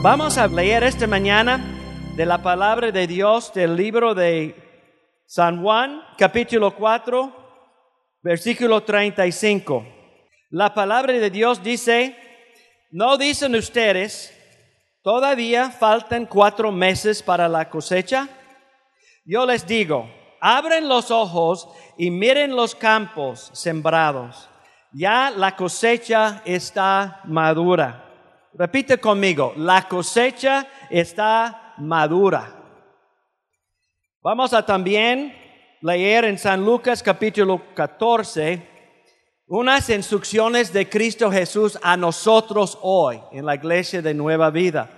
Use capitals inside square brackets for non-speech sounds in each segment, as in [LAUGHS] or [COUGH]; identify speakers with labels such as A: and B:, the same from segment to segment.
A: Vamos a leer esta mañana de la palabra de Dios del libro de San Juan, capítulo 4, versículo 35. La palabra de Dios dice, ¿no dicen ustedes, todavía faltan cuatro meses para la cosecha? Yo les digo, abren los ojos y miren los campos sembrados. Ya la cosecha está madura. Repite conmigo, la cosecha está madura. Vamos a también leer en San Lucas capítulo 14 unas instrucciones de Cristo Jesús a nosotros hoy en la iglesia de Nueva Vida.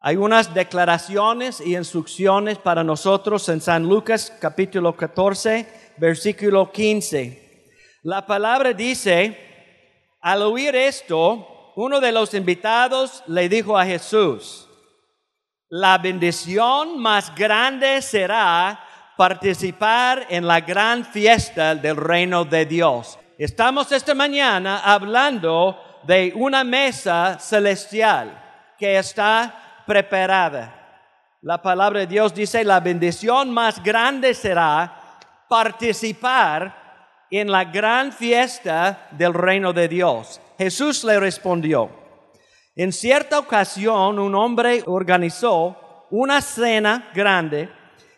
A: Hay unas declaraciones y instrucciones para nosotros en San Lucas capítulo 14, versículo 15. La palabra dice, al oír esto, uno de los invitados le dijo a Jesús, la bendición más grande será participar en la gran fiesta del reino de Dios. Estamos esta mañana hablando de una mesa celestial que está preparada. La palabra de Dios dice, la bendición más grande será participar en la gran fiesta del reino de Dios. Jesús le respondió, en cierta ocasión un hombre organizó una cena grande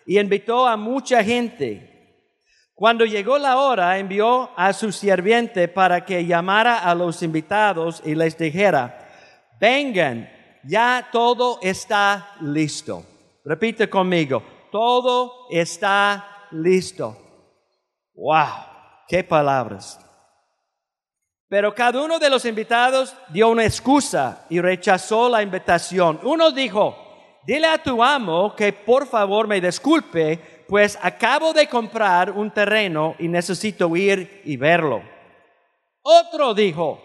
A: y invitó a mucha gente. Cuando llegó la hora, envió a su sirviente para que llamara a los invitados y les dijera, vengan, ya todo está listo. Repite conmigo, todo está listo. Wow, qué palabras. Pero cada uno de los invitados dio una excusa y rechazó la invitación. Uno dijo, dile a tu amo que por favor me disculpe, pues acabo de comprar un terreno y necesito ir y verlo. Otro dijo,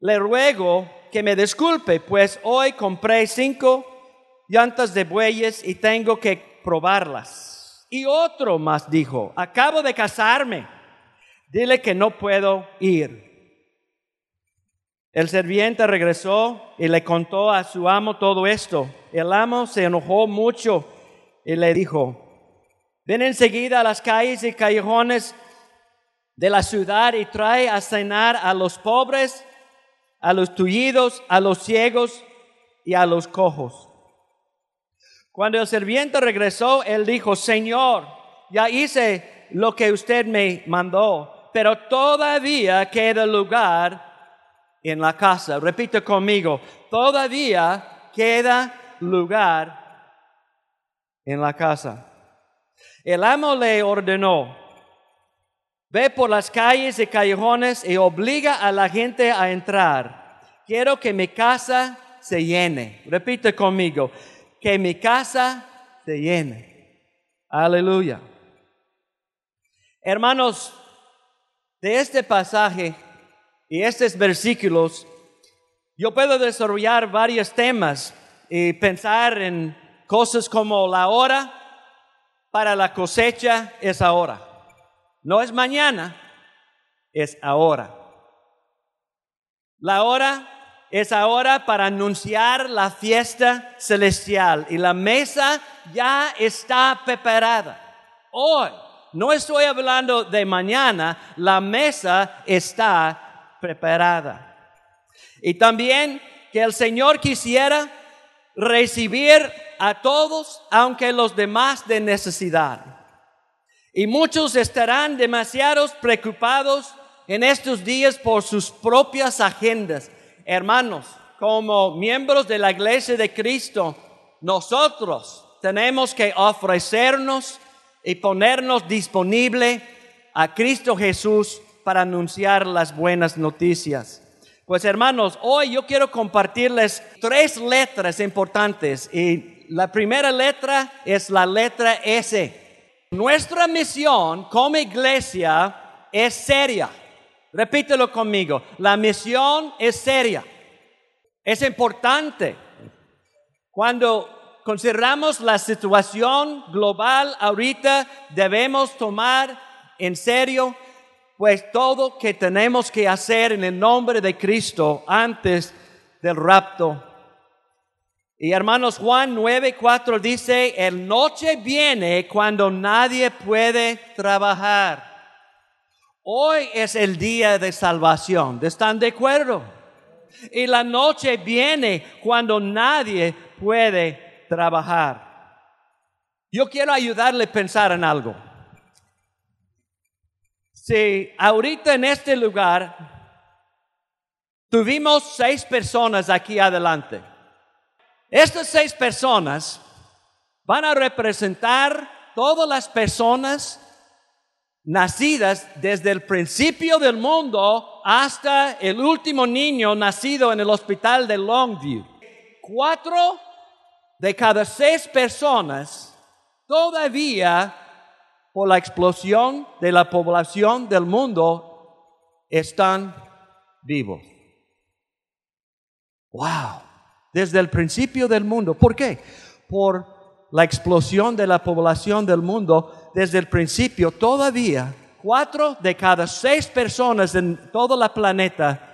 A: le ruego que me disculpe, pues hoy compré cinco llantas de bueyes y tengo que probarlas. Y otro más dijo, acabo de casarme, dile que no puedo ir. El serviente regresó y le contó a su amo todo esto. El amo se enojó mucho y le dijo, ven enseguida a las calles y callejones de la ciudad y trae a cenar a los pobres, a los tullidos, a los ciegos y a los cojos. Cuando el serviente regresó, él dijo, Señor, ya hice lo que usted me mandó, pero todavía queda lugar en la casa. Repite conmigo, todavía queda lugar en la casa. El amo le ordenó, ve por las calles y callejones y obliga a la gente a entrar. Quiero que mi casa se llene. Repite conmigo, que mi casa se llene. Aleluya. Hermanos, de este pasaje y estos versículos, yo puedo desarrollar varios temas y pensar en cosas como la hora para la cosecha es ahora. No es mañana, es ahora. La hora es ahora para anunciar la fiesta celestial y la mesa ya está preparada. Hoy, no estoy hablando de mañana, la mesa está preparada. Y también que el Señor quisiera recibir a todos, aunque los demás de necesidad. Y muchos estarán demasiado preocupados en estos días por sus propias agendas. Hermanos, como miembros de la iglesia de Cristo, nosotros tenemos que ofrecernos y ponernos disponible a Cristo Jesús para anunciar las buenas noticias. Pues hermanos, hoy yo quiero compartirles tres letras importantes y la primera letra es la letra S. Nuestra misión como iglesia es seria. Repítelo conmigo. La misión es seria. Es importante. Cuando consideramos la situación global ahorita, debemos tomar en serio pues todo que tenemos que hacer en el nombre de Cristo antes del rapto Y hermanos, Juan 9:4 dice, el noche viene cuando nadie puede trabajar. Hoy es el día de salvación. ¿Están de acuerdo? Y la noche viene cuando nadie puede trabajar. Yo quiero ayudarle a pensar en algo. Si ahorita en este lugar tuvimos seis personas aquí adelante, estas seis personas van a representar todas las personas nacidas desde el principio del mundo hasta el último niño nacido en el hospital de Longview. Cuatro de cada seis personas todavía por la explosión de la población del mundo están vivos. Wow, desde el principio del mundo. ¿Por qué? Por la explosión de la población del mundo, desde el principio todavía cuatro de cada seis personas en todo el planeta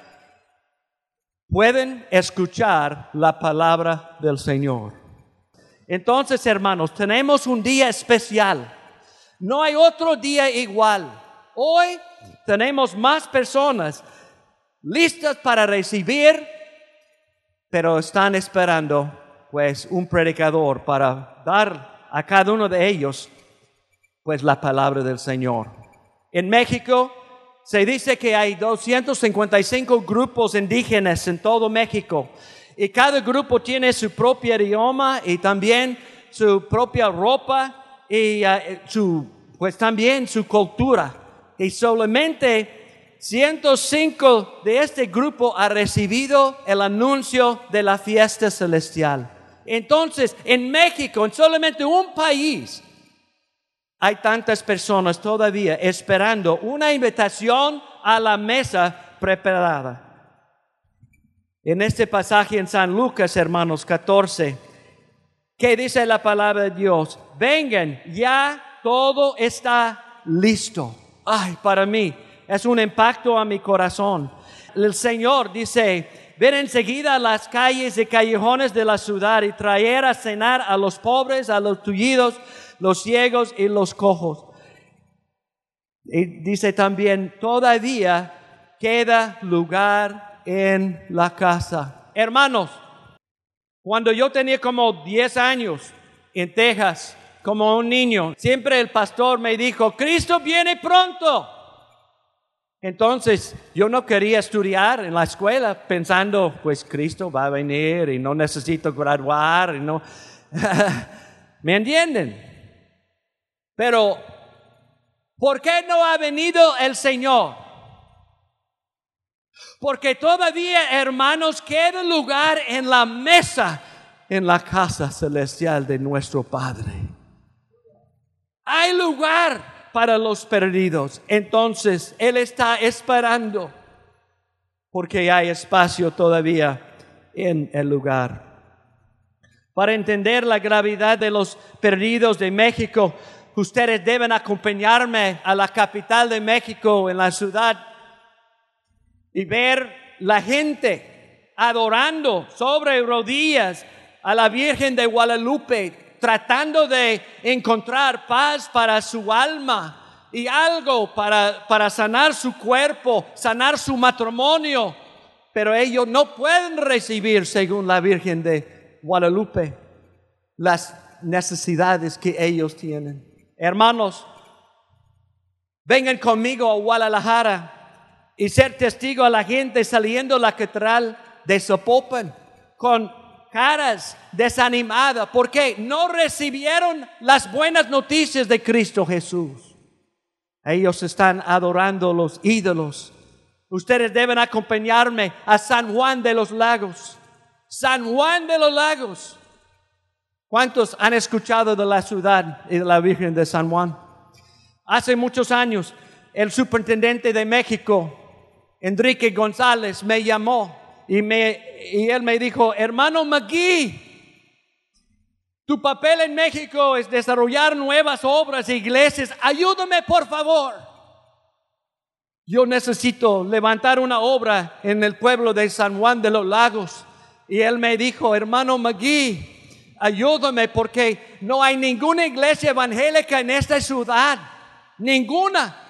A: pueden escuchar la palabra del Señor. Entonces, hermanos, tenemos un día especial. No hay otro día igual. Hoy tenemos más personas listas para recibir, pero están esperando pues un predicador para dar a cada uno de ellos pues la palabra del Señor. En México se dice que hay 255 grupos indígenas en todo México y cada grupo tiene su propio idioma y también su propia ropa y uh, su, pues también su cultura. Y solamente 105 de este grupo ha recibido el anuncio de la fiesta celestial. Entonces, en México, en solamente un país, hay tantas personas todavía esperando una invitación a la mesa preparada. En este pasaje en San Lucas, hermanos 14, ¿qué dice la palabra de Dios? Vengan, ya todo está listo. Ay, para mí es un impacto a mi corazón. El Señor dice, ven enseguida a las calles y callejones de la ciudad y traer a cenar a los pobres, a los tullidos, los ciegos y los cojos. Y dice también, todavía queda lugar en la casa. Hermanos, cuando yo tenía como 10 años en Texas, como un niño, siempre el pastor me dijo, Cristo viene pronto. Entonces yo no quería estudiar en la escuela pensando, pues Cristo va a venir y no necesito graduar y no... [LAUGHS] ¿Me entienden? Pero, ¿por qué no ha venido el Señor? Porque todavía, hermanos, queda lugar en la mesa en la casa celestial de nuestro Padre. Hay lugar para los perdidos. Entonces, Él está esperando porque hay espacio todavía en el lugar. Para entender la gravedad de los perdidos de México, ustedes deben acompañarme a la capital de México, en la ciudad y ver la gente adorando sobre rodillas a la Virgen de Guadalupe, tratando de encontrar paz para su alma y algo para, para sanar su cuerpo, sanar su matrimonio, pero ellos no pueden recibir, según la Virgen de Guadalupe, las necesidades que ellos tienen. Hermanos, vengan conmigo a Guadalajara y ser testigo a la gente saliendo de la catedral de Zapopan con caras desanimadas porque no recibieron las buenas noticias de Cristo Jesús. Ellos están adorando los ídolos. Ustedes deben acompañarme a San Juan de los Lagos. San Juan de los Lagos. ¿Cuántos han escuchado de la ciudad y de la Virgen de San Juan? Hace muchos años, el superintendente de México Enrique González me llamó y, me, y él me dijo, hermano McGee, tu papel en México es desarrollar nuevas obras e iglesias. Ayúdame, por favor. Yo necesito levantar una obra en el pueblo de San Juan de los Lagos. y él me dijo, hermano McGee, ayúdame porque no hay ninguna iglesia evangélica en esta ciudad, ninguna.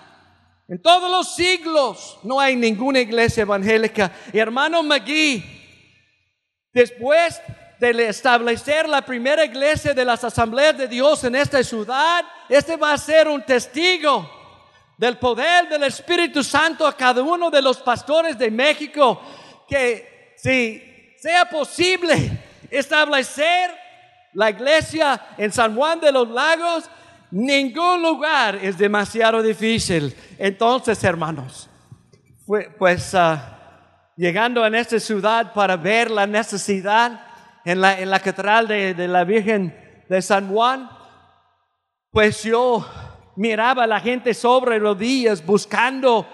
A: En todos los siglos no hay ninguna iglesia evangélica. Y hermano McGee, después de establecer la primera iglesia de las asambleas de Dios en esta ciudad, este va a ser un testigo del poder del Espíritu Santo a cada uno de los pastores de México, que si sea posible establecer la iglesia en San Juan de los Lagos, ningún lugar es demasiado difícil. Entonces, hermanos, pues ah, llegando en esta ciudad para ver la necesidad en la, en la catedral de, de la Virgen de San Juan, pues yo miraba a la gente sobre rodillas buscando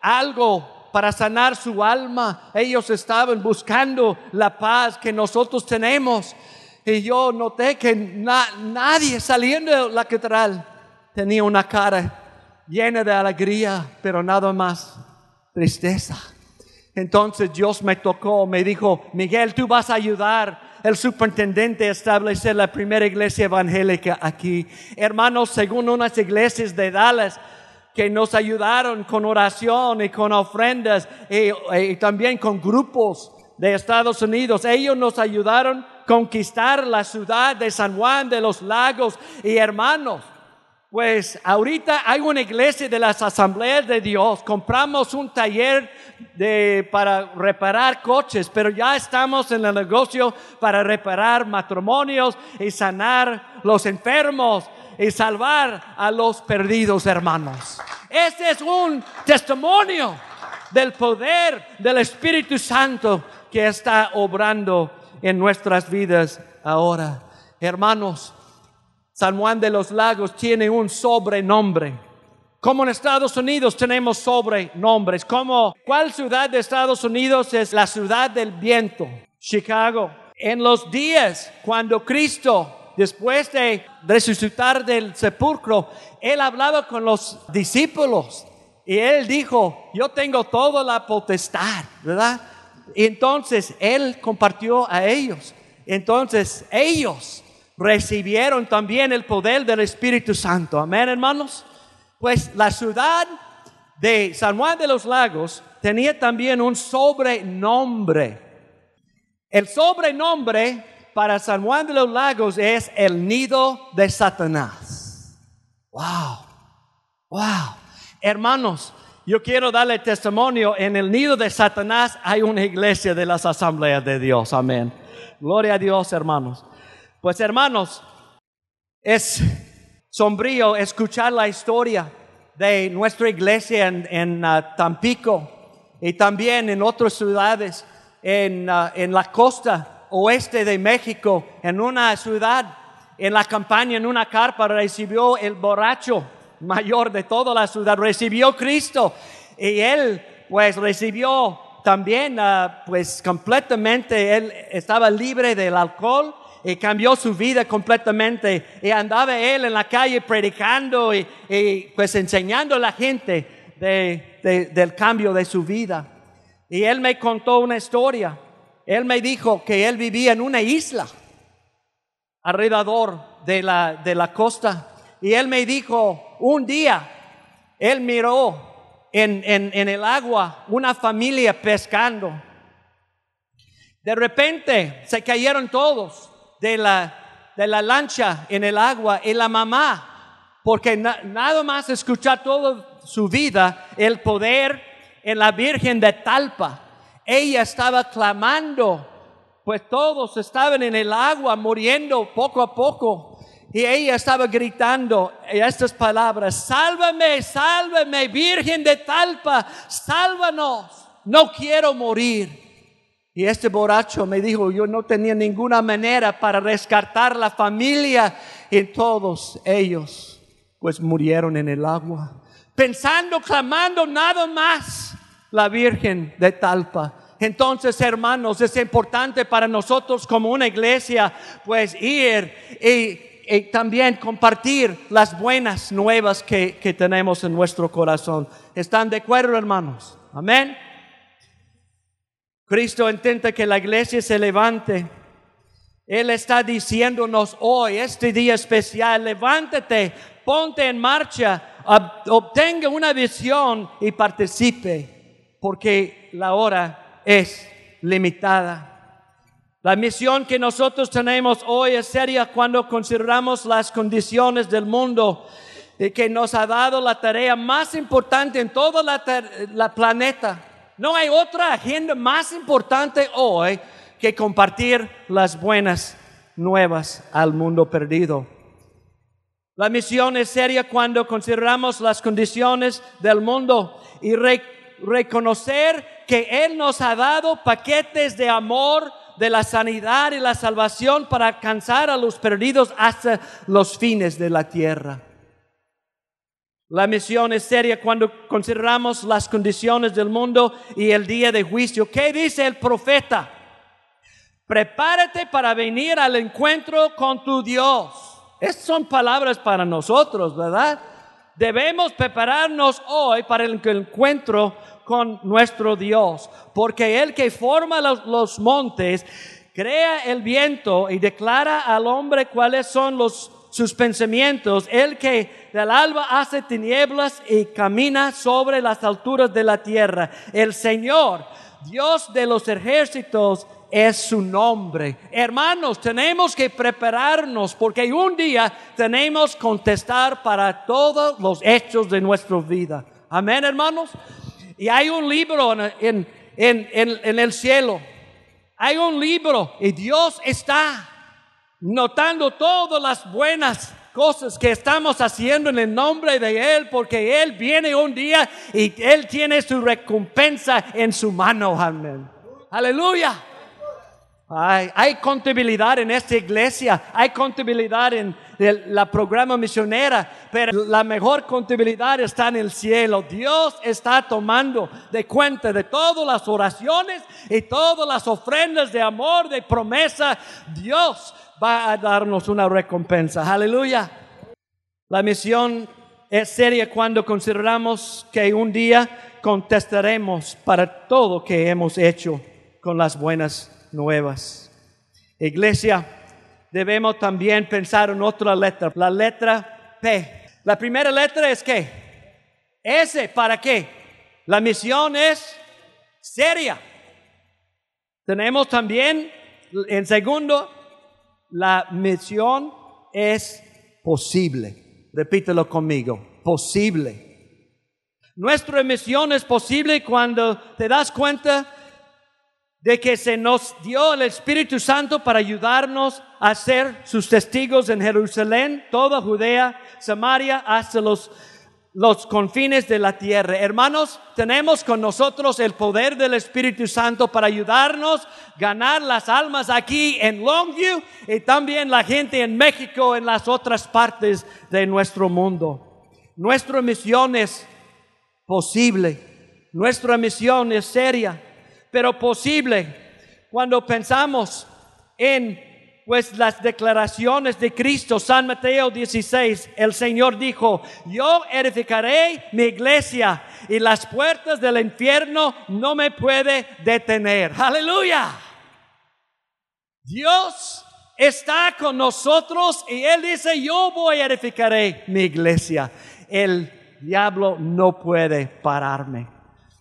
A: algo para sanar su alma. Ellos estaban buscando la paz que nosotros tenemos. Y yo noté que nadie saliendo de la catedral tenía una cara llena de alegría, pero nada más tristeza. Entonces Dios me tocó, me dijo, Miguel, tú vas a ayudar el superintendente establecer la primera iglesia evangélica aquí. Hermanos, según unas iglesias de Dallas, que nos ayudaron con oración y con ofrendas y, también con grupos de Estados Unidos. Ellos nos ayudaron a conquistar la ciudad de San Juan de los Lagos y hermanos. Pues ahorita hay una iglesia de las asambleas de Dios. Compramos un taller de, para reparar coches, pero ya estamos en el negocio para reparar matrimonios y sanar los enfermos y salvar a los perdidos hermanos. Este es un testimonio del poder del Espíritu Santo que está obrando en nuestras vidas ahora. Hermanos, San Juan de los Lagos tiene un sobrenombre. Como en Estados Unidos tenemos sobrenombres. Como, ¿cuál ciudad de Estados Unidos es la ciudad del viento? Chicago. En los días cuando Cristo, después de resucitar del sepulcro, Él hablaba con los discípulos y Él dijo, yo tengo toda la potestad, ¿verdad? Entonces Él compartió a ellos. Entonces ellos recibieron también el poder del Espíritu Santo. Amén, hermanos. Pues la ciudad de San Juan de los Lagos tenía también un sobrenombre. El sobrenombre para San Juan de los Lagos es el nido de Satanás. Wow, wow. Hermanos, yo quiero darle testimonio, en el nido de Satanás hay una iglesia de las asambleas de Dios. Amén. Gloria a Dios, hermanos. Pues hermanos, es sombrío escuchar la historia de nuestra iglesia en, uh, Tampico y también en otras ciudades en, uh, en la costa oeste de México, en una ciudad, en la campaña, en una carpa, recibió el borracho mayor de toda la ciudad, recibió Cristo y él pues recibió también uh, pues completamente, él estaba libre del alcohol y cambió su vida completamente. Y andaba él en la calle predicando y, pues enseñando a la gente del cambio de su vida. Y él me contó una historia. Él me dijo que él vivía en una isla alrededor de la, de la costa. Y él me dijo, un día, él miró en, en el agua una familia pescando. De repente se cayeron todos de la, de la lancha en el agua y la mamá, porque nada más escuchar toda su vida el poder en la Virgen de Talpa. Ella estaba clamando, pues todos estaban en el agua muriendo poco a poco. Y ella estaba gritando estas palabras, sálvame, sálvame, Virgen de Talpa, sálvanos, no quiero morir. Y este borracho me dijo, yo no tenía ninguna manera para rescatar la familia y todos ellos pues murieron en el agua. Pensando, clamando nada más la Virgen de Talpa. Entonces, hermanos, es importante para nosotros como una iglesia pues ir y, también compartir las buenas nuevas que, que tenemos en nuestro corazón. ¿Están de acuerdo, hermanos? Amén. Cristo intenta que la iglesia se levante. Él está diciéndonos hoy, este día especial, levántate, ponte en marcha, obtenga una visión y participe, porque la hora es limitada. La misión que nosotros tenemos hoy es seria cuando consideramos las condiciones del mundo que nos ha dado la tarea más importante en todo la, planeta. No hay otra agenda más importante hoy que compartir las buenas nuevas al mundo perdido. La misión es seria cuando consideramos las condiciones del mundo y reconocer que Él nos ha dado paquetes de amor, de la sanidad y la salvación para alcanzar a los perdidos hasta los fines de la tierra. La misión es seria cuando consideramos las condiciones del mundo y el día de juicio. ¿Qué dice el profeta? Prepárate para venir al encuentro con tu Dios. Estas son palabras para nosotros, ¿verdad? Debemos prepararnos hoy para el encuentro nuestro Dios, porque el que forma los, montes, crea el viento y declara al hombre cuáles son sus pensamientos, el que del alba hace tinieblas y camina sobre las alturas de la tierra. El Señor, Dios de los ejércitos, es su nombre. Hermanos, tenemos que prepararnos porque un día tenemos que contestar para todos los hechos de nuestra vida. Amén, hermanos. Y hay un libro en, en, el cielo. Hay un libro y Dios está notando todas las buenas cosas que estamos haciendo en el nombre de Él, porque Él viene un día y Él tiene su recompensa en su mano. Amén. Aleluya. Hay, contabilidad en esta iglesia, hay contabilidad en la programa misionera, pero la mejor contabilidad está en el cielo. Dios está tomando de cuenta de todas las oraciones y todas las ofrendas de amor, de promesa. Dios va a darnos una recompensa. Aleluya. La misión es seria cuando consideramos que un día contestaremos para todo que hemos hecho con las buenas nuevas. Iglesia, debemos también pensar en otra letra, la letra P. La primera letra es qué? S, ¿para qué? La misión es seria. Tenemos también, en segundo, la misión es posible. Repítelo conmigo, posible. Nuestra misión es posible cuando te das cuenta de que se nos dio el Espíritu Santo para ayudarnos a ser sus testigos en Jerusalén, toda Judea, Samaria, hasta los, los confines de la tierra. Hermanos, tenemos con nosotros el poder del Espíritu Santo para ayudarnos a ganar las almas aquí en Longview y también la gente en México, en las otras partes de nuestro mundo. Nuestra misión es posible, nuestra misión es seria pero posible cuando pensamos en pues las declaraciones de Cristo, San Mateo 16, el Señor dijo, yo edificaré mi iglesia y las puertas del infierno no me puede detener. Aleluya. Dios está con nosotros y Él dice, yo voy a edificaré mi iglesia. El diablo no puede pararme.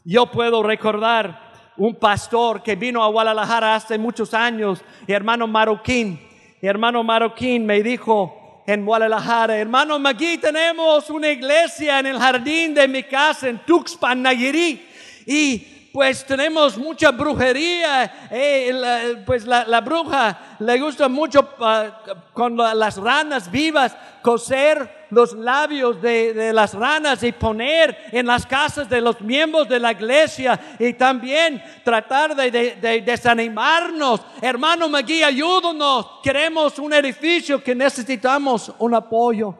A: Yo puedo recordar un pastor que vino a Guadalajara hace muchos años, hermano Marroquín. Hermano Marroquín me dijo en Guadalajara, hermano aquí tenemos una iglesia en el jardín de mi casa en Tuxpan, Nayarit. Y pues tenemos mucha brujería, eh, pues la, bruja le gusta mucho ah, con las ranas vivas coser los labios de, las ranas y poner en las casas de los miembros de la iglesia y también tratar de, desanimarnos. Hermano Magui, ayúdanos, queremos un edificio que necesitamos un apoyo.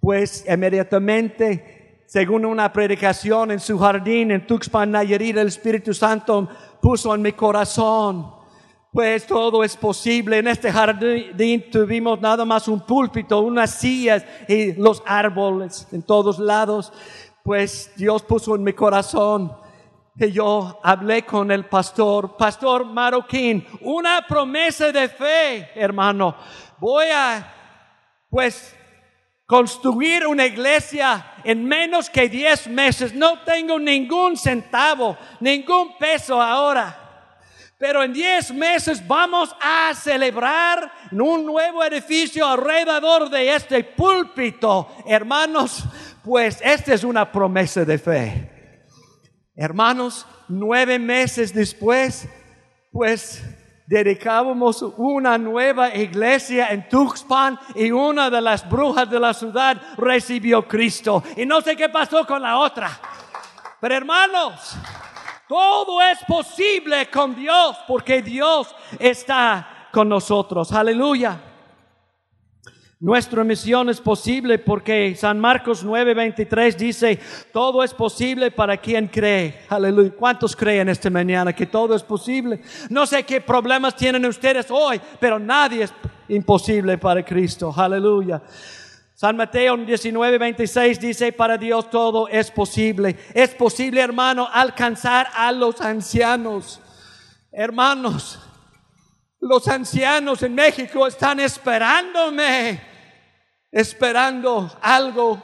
A: Pues inmediatamente según una predicación en su jardín en Tuxpan, Nayarit, el Espíritu Santo puso en mi corazón. Pues todo es posible. En este jardín tuvimos nada más un púlpito, unas sillas y los árboles en todos lados. Pues Dios puso en mi corazón que yo hablé con el pastor, pastor Maroquín, una promesa de fe, hermano. Voy a, pues, construir una iglesia en menos que 10 meses. No tengo ningún centavo, ningún peso ahora. Pero en 10 meses vamos a celebrar un nuevo edificio alrededor de este púlpito. Hermanos, pues esta es una promesa de fe. Hermanos, nueve meses después, pues dedicábamos una nueva iglesia en Tuxpan y una de las brujas de la ciudad recibió Cristo. Y no sé qué pasó con la otra. Pero hermanos, todo es posible con Dios porque Dios está con nosotros. Aleluya. Nuestra misión es posible porque San Marcos 9:23 dice, todo es posible para quien cree. Aleluya. ¿Cuántos creen esta mañana que todo es posible? No sé qué problemas tienen ustedes hoy, pero nadie es imposible para Cristo. Aleluya. San Mateo 19:26 dice, para Dios todo es posible. Es posible, hermano, alcanzar a los ancianos. Hermanos, los ancianos en México están esperándome esperando algo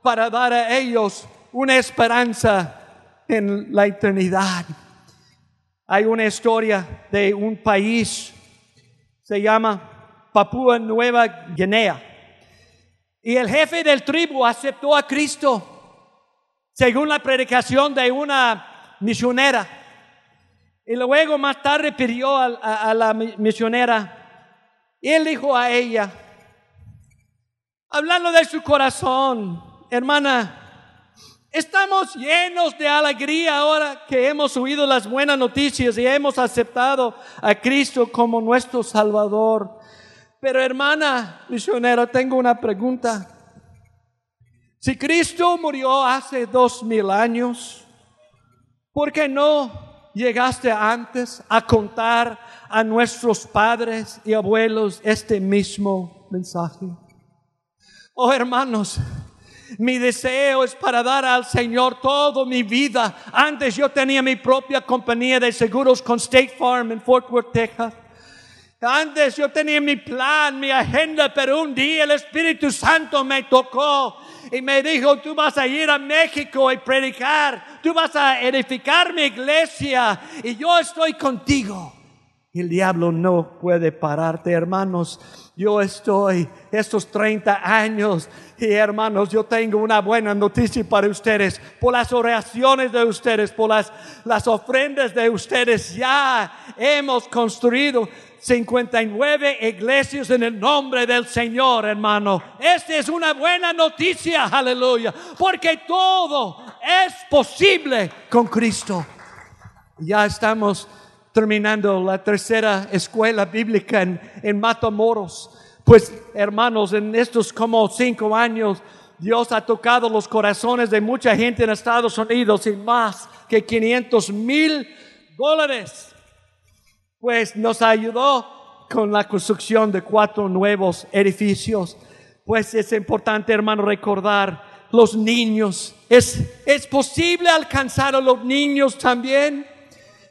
A: para dar a ellos una esperanza en la eternidad. Hay una historia de un país, se llama Papúa Nueva Guinea, y el jefe del tribu aceptó a Cristo según la predicación de una misionera. Y luego más tarde pidió a, a la misionera, y él dijo a ella, hablando de su corazón, hermana. Estamos llenos de alegría ahora que hemos oído las buenas noticias y hemos aceptado a Cristo como nuestro Salvador. Pero hermana misionera, tengo una pregunta. Si Cristo murió hace dos mil años, ¿por qué no llegaste antes a contar a nuestros padres y abuelos este mismo mensaje? Oh hermanos, mi deseo es para dar al Señor toda mi vida. Antes yo tenía mi propia compañía de seguros con State Farm en Fort Worth, Texas. Antes yo tenía mi plan, mi agenda, pero un día el Espíritu Santo me tocó y me dijo, tú vas a ir a México y predicar, tú vas a edificar mi iglesia y yo estoy contigo. El diablo no puede pararte, hermanos. Yo estoy estos 30 años y hermanos, yo tengo una buena noticia para ustedes. Por las oraciones de ustedes, por las, las ofrendas de ustedes, ya hemos construido 59 iglesias en el nombre del Señor, hermano. Esta es una buena noticia, aleluya, porque todo es posible con Cristo. Ya estamos terminando la tercera escuela bíblica en, en Matamoros. Pues hermanos, en estos como cinco años, Dios ha tocado los corazones de mucha gente en Estados Unidos y más que 500 mil dólares. Pues nos ayudó con la construcción de cuatro nuevos edificios. Pues es importante, hermano, recordar los niños. Es, es posible alcanzar a los niños también.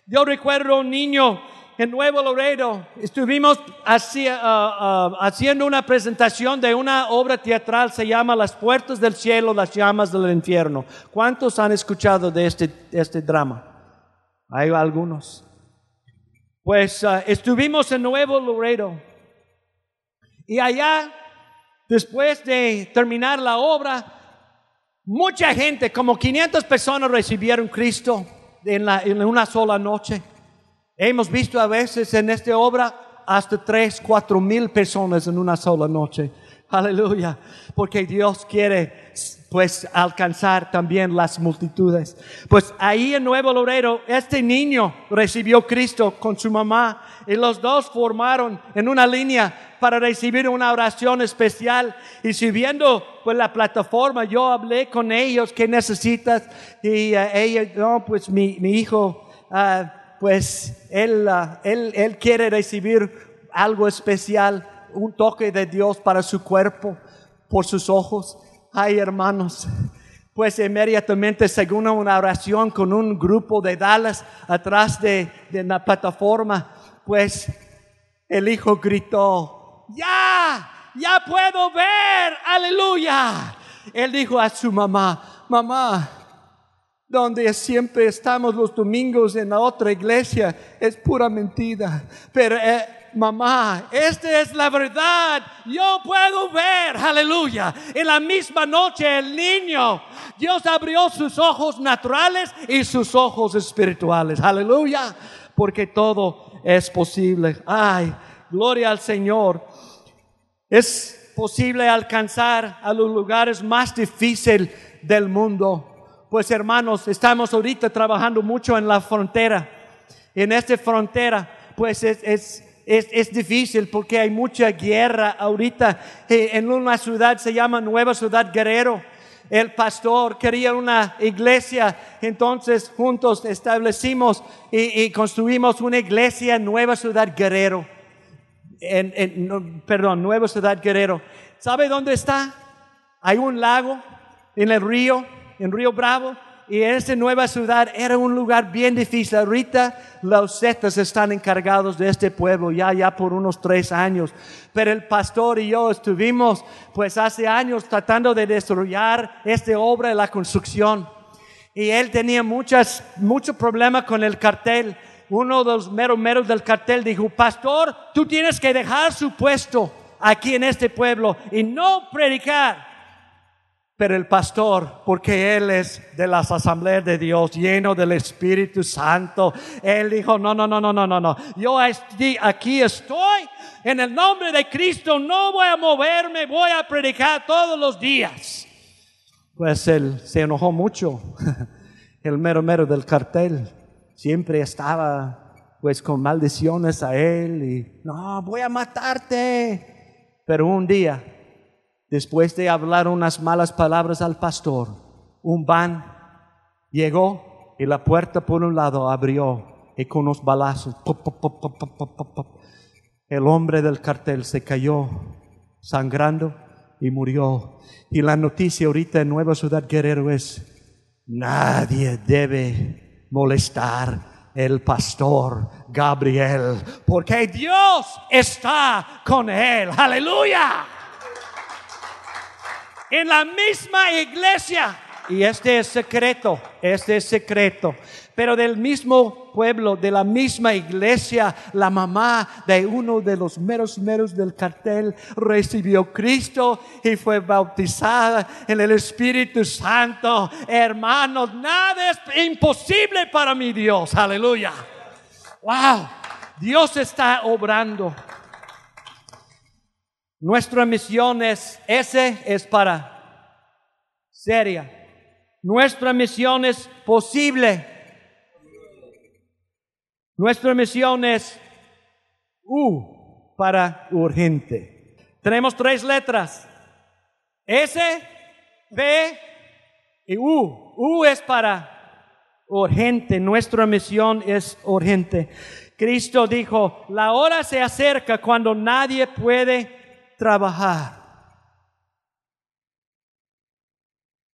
A: Yo recuerdo un niño en Nuevo Laredo. Estuvimos ah, ah, haciendo una presentación de una obra teatral, se llama Las puertas del cielo, las llamas del infierno. ¿Cuántos han escuchado de este, este drama? Hay algunos. Pues ah, estuvimos en Nuevo Laredo. Y allá, después de terminar la obra, mucha gente, como 500 personas recibieron Cristo en, la, en una sola noche. Hemos visto a veces en esta obra hasta tres, cuatro mil personas en una sola noche. Aleluya. Porque Dios quiere pues alcanzar también las multitudes. Pues ahí en Nuevo Laredo, este niño recibió Cristo con su mamá y los dos formaron en una línea para recibir una oración especial. Y subiendo pues la plataforma yo hablé con ellos qué necesitas y uh, ella no pues mi, mi hijo uh, pues él, uh, él él quiere recibir algo especial un toque de Dios para su cuerpo por sus ojos ay hermanos Pues inmediatamente, según una oración con un grupo de Dallas atrás de, de la plataforma, pues el hijo gritó, ya, ya puedo ver, aleluya. Él dijo a su mamá, mamá, donde siempre estamos los domingos en la otra iglesia, es pura mentira. Pero eh, mamá, esta es la verdad. Yo puedo ver, aleluya. En la misma noche el niño, Dios abrió sus ojos naturales y sus ojos espirituales, aleluya. Porque todo es posible. Ay, gloria al Señor. Es posible alcanzar a los lugares más difíciles del mundo pues hermanos, estamos ahorita trabajando mucho en la frontera. En esta frontera, pues es, es, es, es difícil porque hay mucha guerra ahorita. Eh, en una ciudad se llama Nueva Ciudad Guerrero. El pastor quería una iglesia, entonces juntos establecimos y, y construimos una iglesia en Nueva Ciudad Guerrero. En, en, no, perdón, Nueva Ciudad Guerrero. ¿Sabe dónde está? Hay un lago en el río en Río Bravo, y esta nueva ciudad era un lugar bien difícil. Ahorita los zetas están encargados de este pueblo ya, ya por unos tres años. Pero el pastor y yo estuvimos pues hace años tratando de desarrollar esta obra de la construcción. Y él tenía muchas, mucho problema con el cartel. Uno de los meros meros del cartel dijo, pastor, tú tienes que dejar su puesto aquí en este pueblo y no predicar el pastor, porque él es de las asambleas de Dios, lleno del Espíritu Santo, él dijo, no, no, no, no, no, no, no. Yo aquí estoy, en el nombre de Cristo, no voy a moverme, voy a predicar todos los días. Pues él se enojó mucho, [LAUGHS] el mero mero del cartel, siempre estaba pues con maldiciones a él y, no, voy a matarte. Pero un día después de hablar unas malas palabras al pastor, un van llegó y la puerta por un lado abrió y con unos balazos, el hombre del cartel se cayó sangrando y murió. Y la noticia ahorita en Nueva Ciudad Guerrero es, nadie debe molestar el pastor Gabriel, porque Dios está con él. Aleluya en la misma iglesia. Y este es secreto, este es secreto. Pero del mismo pueblo, de la misma iglesia, la mamá de uno de los meros meros del cartel recibió Cristo y fue bautizada en el Espíritu Santo. Hermanos, nada es imposible para mi Dios. Aleluya. Wow. Dios está obrando. Nuestra misión es, ese es para seria. Nuestra misión es posible. Nuestra misión es U para urgente. Tenemos tres letras. S, P y U. U es para urgente. Nuestra misión es urgente. Cristo dijo, la hora se acerca cuando nadie puede trabajar.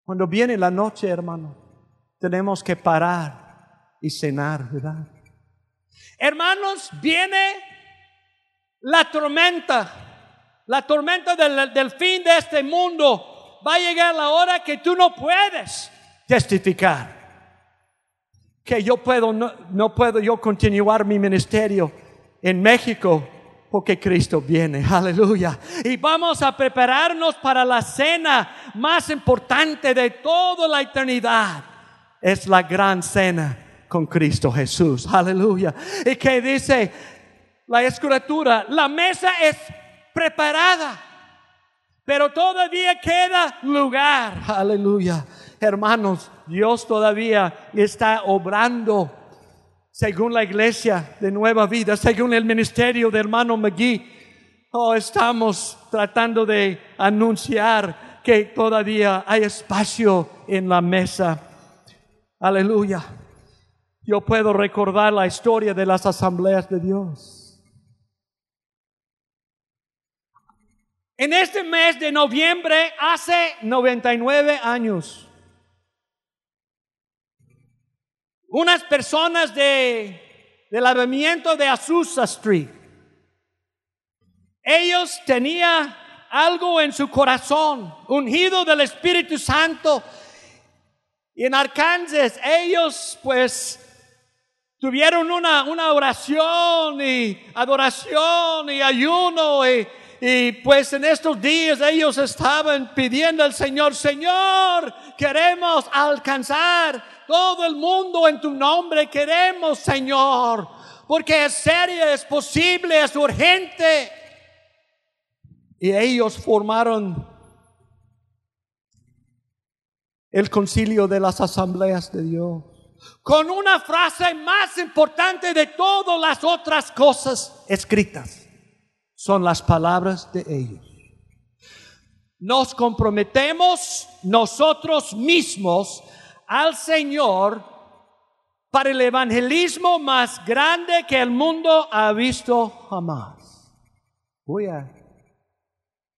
A: Cuando viene la noche, hermano, tenemos que parar y cenar, ¿verdad? Hermanos, viene la tormenta, la tormenta del, del, fin de este mundo. Va a llegar la hora que tú no puedes testificar. Que yo puedo, no, no puedo yo continuar mi ministerio en México porque Cristo viene, aleluya. Y vamos a prepararnos para la cena más importante de toda la eternidad. Es la gran cena con Cristo Jesús, aleluya. Y que dice la escritura, la mesa es preparada, pero todavía queda lugar, aleluya. Hermanos, Dios todavía está obrando según la iglesia de Nueva Vida, según el ministerio de hermano McGee, oh, estamos tratando de anunciar que todavía hay espacio en la mesa. Aleluya. Yo puedo recordar la historia de las asambleas de Dios. En este mes de noviembre, hace 99 años, unas personas de, del movimiento de Azusa Street. Ellos tenían algo en su corazón, ungido del Espíritu Santo. Y en Arkansas ellos pues tuvieron una, una oración y adoración y ayuno y pues en estos días ellos estaban pidiendo al Señor, Señor, queremos alcanzar todo el mundo en tu nombre, queremos, Señor, porque es serio, es posible, es urgente. Y ellos formaron el concilio de las asambleas de Dios con una frase más importante de todas las otras cosas escritas. Son las palabras de ellos. Nos comprometemos nosotros mismos al Señor para el evangelismo más grande que el mundo ha visto jamás. Voy a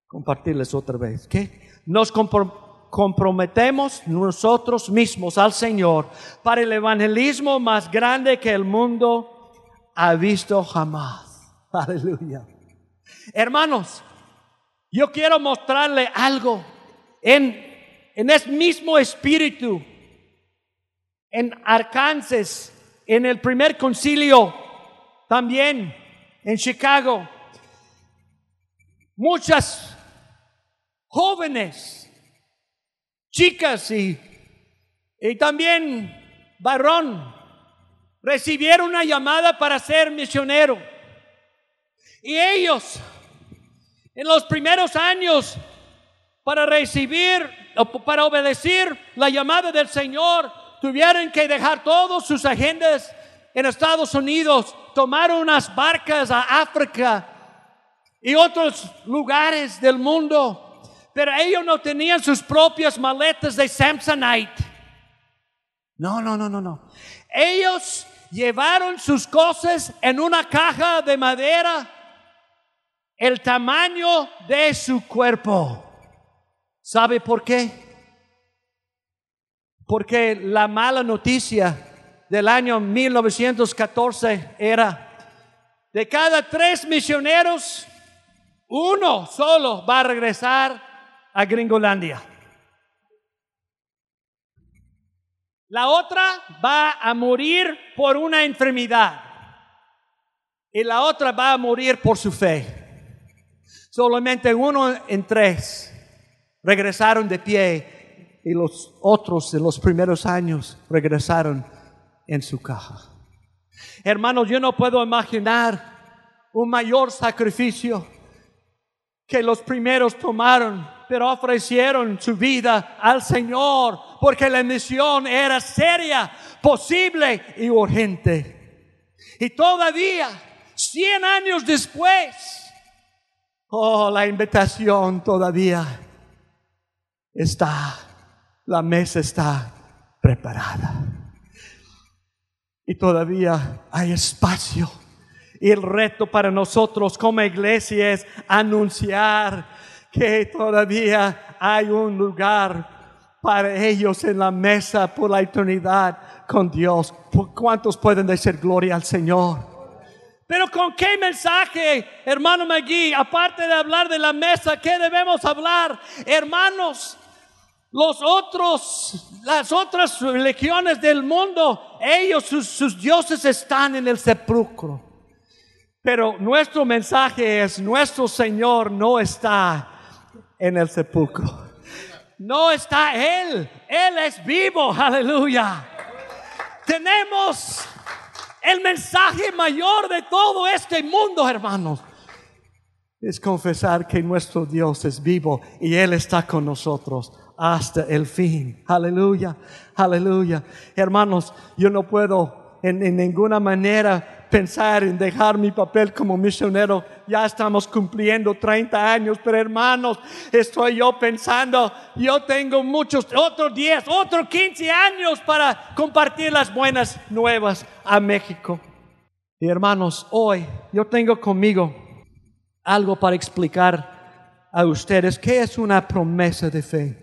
A: compartirles otra vez. ¿Qué? Nos comprometemos nosotros mismos al Señor para el evangelismo más grande que el mundo ha visto jamás. [LAUGHS] Aleluya. Hermanos, yo quiero mostrarle algo en, en ese mismo espíritu, en Arkansas, en el primer concilio, también en Chicago. Muchas jóvenes, chicas y, y también varón recibieron una llamada para ser misionero. Y ellos, en los primeros años, para recibir para obedecer la llamada del Señor, tuvieron que dejar todas sus agendas en Estados Unidos, tomar unas barcas a África y otros lugares del mundo pero ellos no tenían sus propias maletas de Samsonite. No, no, no, no, no. Ellos llevaron sus cosas en una caja de madera el tamaño de su cuerpo. ¿Sabe por qué? Porque la mala noticia del año 1914 era de cada tres misioneros, uno solo va a regresar a Gringolandia. La otra va a morir por una enfermedad. Y la otra va a morir por su fe. Solamente uno en tres regresaron de pie y los otros de los primeros años regresaron en su caja. Hermanos, yo no puedo imaginar un mayor sacrificio que los primeros tomaron pero ofrecieron su vida al Señor porque la misión era seria, posible y urgente. Y todavía, cien años después, oh, la invitación todavía está, la mesa está preparada. Y todavía hay espacio. Y el reto para nosotros como iglesia es anunciar que todavía hay un lugar para ellos en la mesa por la eternidad con Dios. ¿Cuántos pueden decir gloria al Señor? Pero con qué mensaje, hermano Magui, aparte de hablar de la mesa, ¿qué debemos hablar? Hermanos, los otros, las otras religiones del mundo, ellos, sus, dioses están en el sepulcro. Pero nuestro mensaje es, nuestro Señor no está en el sepulcro. No está Él, Él es vivo, aleluya. Tenemos el mensaje mayor de todo este mundo, hermanos. Es confesar que nuestro Dios es vivo y Él está con nosotros hasta el fin. Aleluya, aleluya. Hermanos, yo no puedo en, ninguna manera pensar en dejar mi papel como misionero. Ya estamos cumpliendo 30 años, pero hermanos, estoy yo pensando, yo tengo muchos, otros 10, otros 15 años para compartir las buenas nuevas a México. Y hermanos, hoy yo tengo conmigo algo para explicar a ustedes qué es una promesa de fe.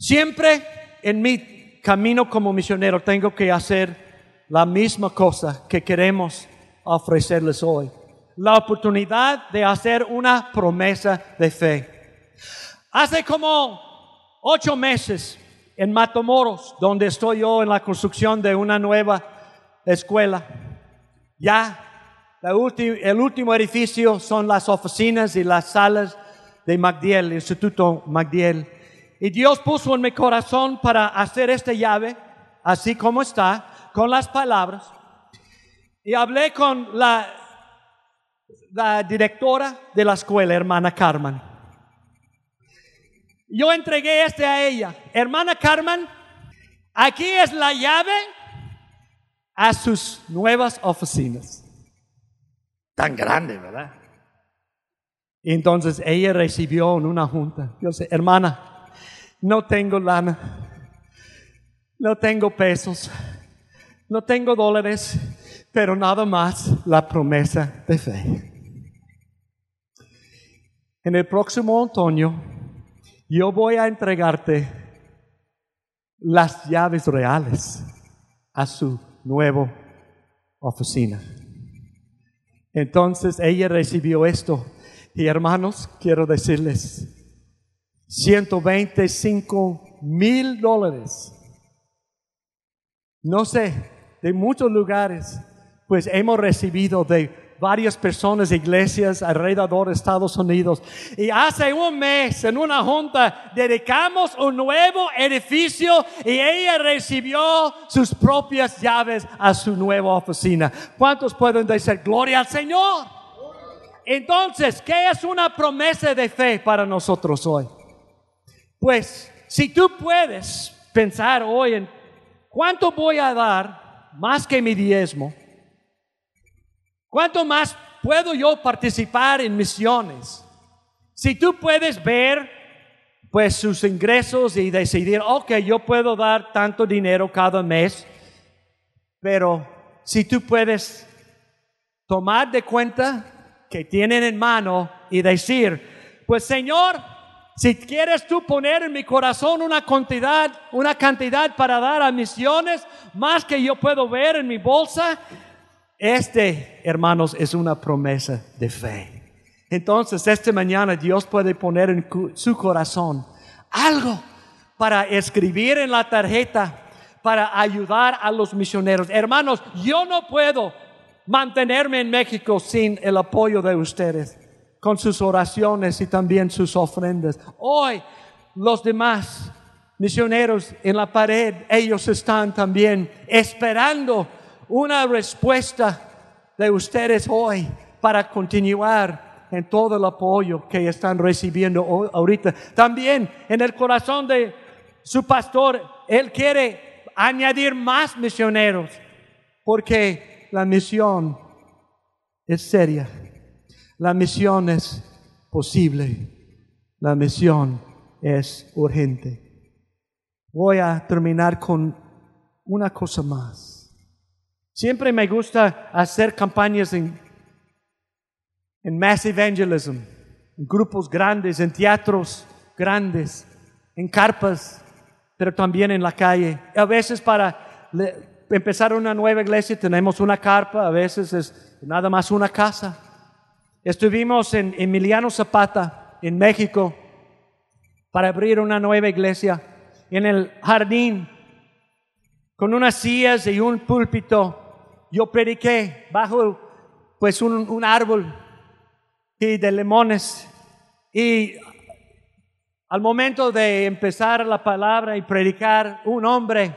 A: Siempre en mi camino como misionero tengo que hacer la misma cosa que queremos ofrecerles hoy. La oportunidad de hacer una promesa de fe. Hace como ocho meses en Matamoros, donde estoy yo en la construcción de una nueva escuela, ya el último edificio son las oficinas y las salas de MacDiel, Instituto MacDiel. Y Dios puso en mi corazón para hacer esta llave, así como está, con las palabras. Y hablé con la, la directora de la escuela, hermana Carmen. Yo entregué este a ella. Hermana Carmen, aquí es la llave a sus nuevas oficinas tan grande, ¿verdad? Y entonces ella recibió en una junta, yo sé, hermana, no tengo lana, no tengo pesos, no tengo dólares, pero nada más la promesa de fe. En el próximo otoño, yo voy a entregarte las llaves reales a su nueva oficina. Entonces ella recibió esto. Y hermanos, quiero decirles, 125 mil dólares. No sé, de muchos lugares, pues hemos recibido de varias personas, iglesias alrededor de Estados Unidos. Y hace un mes, en una junta, dedicamos un nuevo edificio y ella recibió sus propias llaves a su nueva oficina. ¿Cuántos pueden decir gloria al Señor? Entonces, ¿qué es una promesa de fe para nosotros hoy? Pues, si tú puedes pensar hoy en cuánto voy a dar más que mi diezmo, ¿Cuánto más puedo yo participar en misiones? Si tú puedes ver pues sus ingresos y decidir, ok, yo puedo dar tanto dinero cada mes, pero si tú puedes tomar de cuenta que tienen en mano y decir, pues Señor, si quieres tú poner en mi corazón una cantidad, una cantidad para dar a misiones, más que yo puedo ver en mi bolsa, este, hermanos, es una promesa de fe. Entonces, esta mañana Dios puede poner en su corazón algo para escribir en la tarjeta, para ayudar a los misioneros. Hermanos, yo no puedo mantenerme en México sin el apoyo de ustedes, con sus oraciones y también sus ofrendas. Hoy, los demás misioneros en la pared, ellos están también esperando una respuesta de ustedes hoy para continuar en todo el apoyo que están recibiendo ahorita. También en el corazón de su pastor, él quiere añadir más misioneros, porque la misión es seria, la misión es posible, la misión es urgente. Voy a terminar con una cosa más. Siempre me gusta hacer campañas en, mass evangelism, en grupos grandes, en teatros grandes, en carpas, pero también en la calle. A veces para empezar una nueva iglesia tenemos una carpa, a veces es nada más una casa. Estuvimos en Emiliano Zapata, en México, para abrir una nueva iglesia en el jardín, con unas sillas y un púlpito. Yo prediqué bajo pues un, árbol y de limones y al momento de empezar la palabra y predicar, un hombre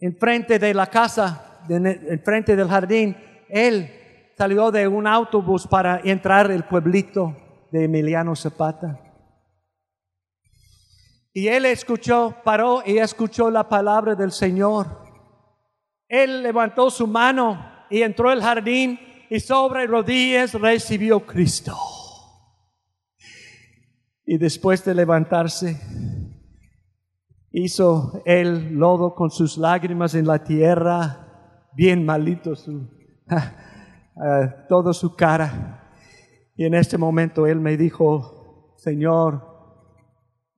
A: enfrente de la casa, enfrente del jardín, él salió de un autobús para entrar el pueblito de Emiliano Zapata. Y él escuchó, paró y escuchó la palabra del Señor. Él levantó su mano y entró al jardín y sobre rodillas recibió Cristo. Y después de levantarse, hizo el lodo con sus lágrimas en la tierra, bien malito su, [LAUGHS] uh, toda su cara. Y en este momento él me dijo, Señor,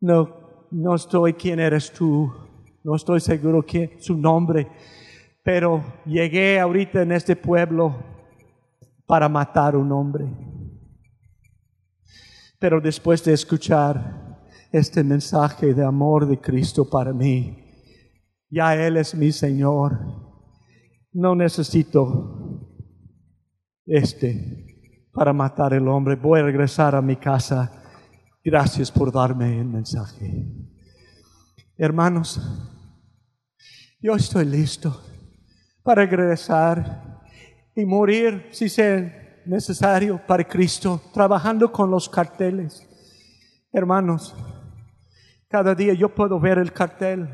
A: no, no estoy quien eres tú,
B: no estoy seguro quién su nombre, pero llegué ahorita en este pueblo para matar un hombre. Pero después de escuchar este mensaje de amor de Cristo para mí, ya Él es mi Señor. No necesito este para matar el hombre. Voy a regresar a mi casa. Gracias por darme el mensaje. Hermanos, yo estoy listo para regresar y morir si sea necesario para Cristo, trabajando con los carteles. Hermanos, cada día yo puedo ver el cartel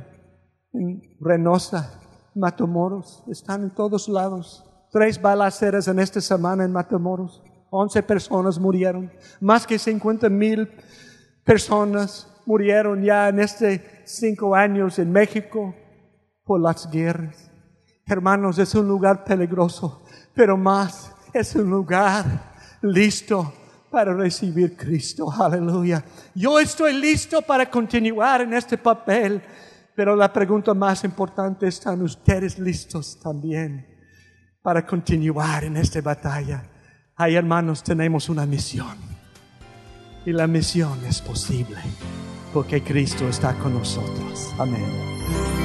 B: en Reynosa, Matamoros, están en todos lados. Tres balaceras en esta semana en Matamoros. Once personas murieron. Más que cincuenta mil personas murieron ya en estos cinco años en México por las guerras. Hermanos, es un lugar peligroso, pero más es un lugar listo para recibir Cristo. Aleluya. Yo estoy listo para continuar en este papel, pero la pregunta más importante, ¿están ustedes listos también para continuar en esta batalla? Ay, hermanos, tenemos una misión. Y la misión es posible porque Cristo está con nosotros. Amén.